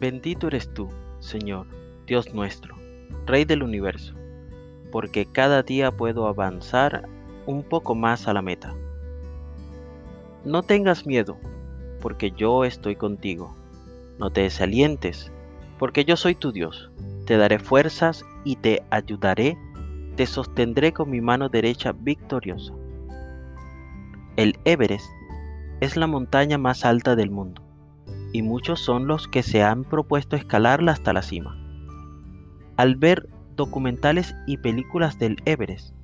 Bendito eres tú, Señor, Dios nuestro, Rey del universo, porque cada día puedo avanzar un poco más a la meta. No tengas miedo, porque yo estoy contigo. No te desalientes, porque yo soy tu Dios. Te daré fuerzas y te ayudaré, te sostendré con mi mano derecha victoriosa. El Everest es la montaña más alta del mundo y muchos son los que se han propuesto escalarla hasta la cima. Al ver documentales y películas del Everest,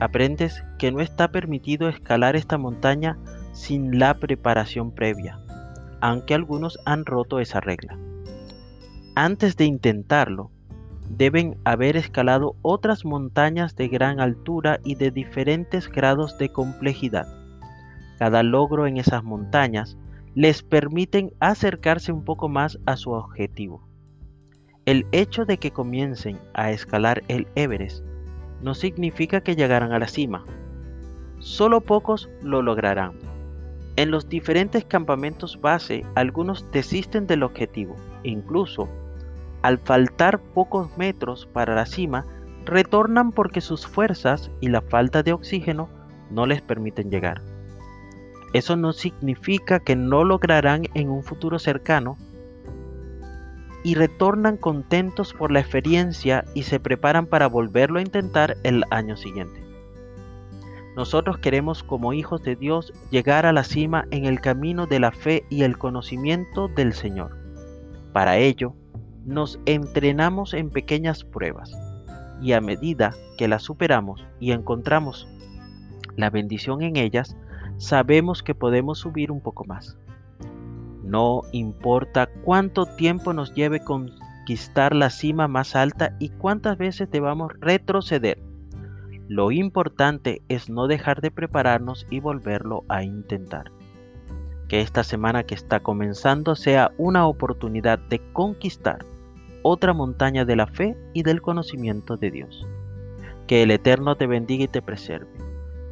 aprendes que no está permitido escalar esta montaña sin la preparación previa, aunque algunos han roto esa regla. Antes de intentarlo, deben haber escalado otras montañas de gran altura y de diferentes grados de complejidad. Cada logro en esas montañas les permiten acercarse un poco más a su objetivo. El hecho de que comiencen a escalar el Everest no significa que llegarán a la cima. Solo pocos lo lograrán. En los diferentes campamentos base, algunos desisten del objetivo. Incluso, al faltar pocos metros para la cima, retornan porque sus fuerzas y la falta de oxígeno no les permiten llegar. Eso no significa que no lograrán en un futuro cercano y retornan contentos por la experiencia y se preparan para volverlo a intentar el año siguiente. Nosotros queremos como hijos de Dios llegar a la cima en el camino de la fe y el conocimiento del Señor. Para ello, nos entrenamos en pequeñas pruebas y a medida que las superamos y encontramos la bendición en ellas, sabemos que podemos subir un poco más. No importa cuánto tiempo nos lleve conquistar la cima más alta y cuántas veces debamos retroceder. Lo importante es no dejar de prepararnos y volverlo a intentar. Que esta semana que está comenzando sea una oportunidad de conquistar otra montaña de la fe y del conocimiento de Dios. Que el Eterno te bendiga y te preserve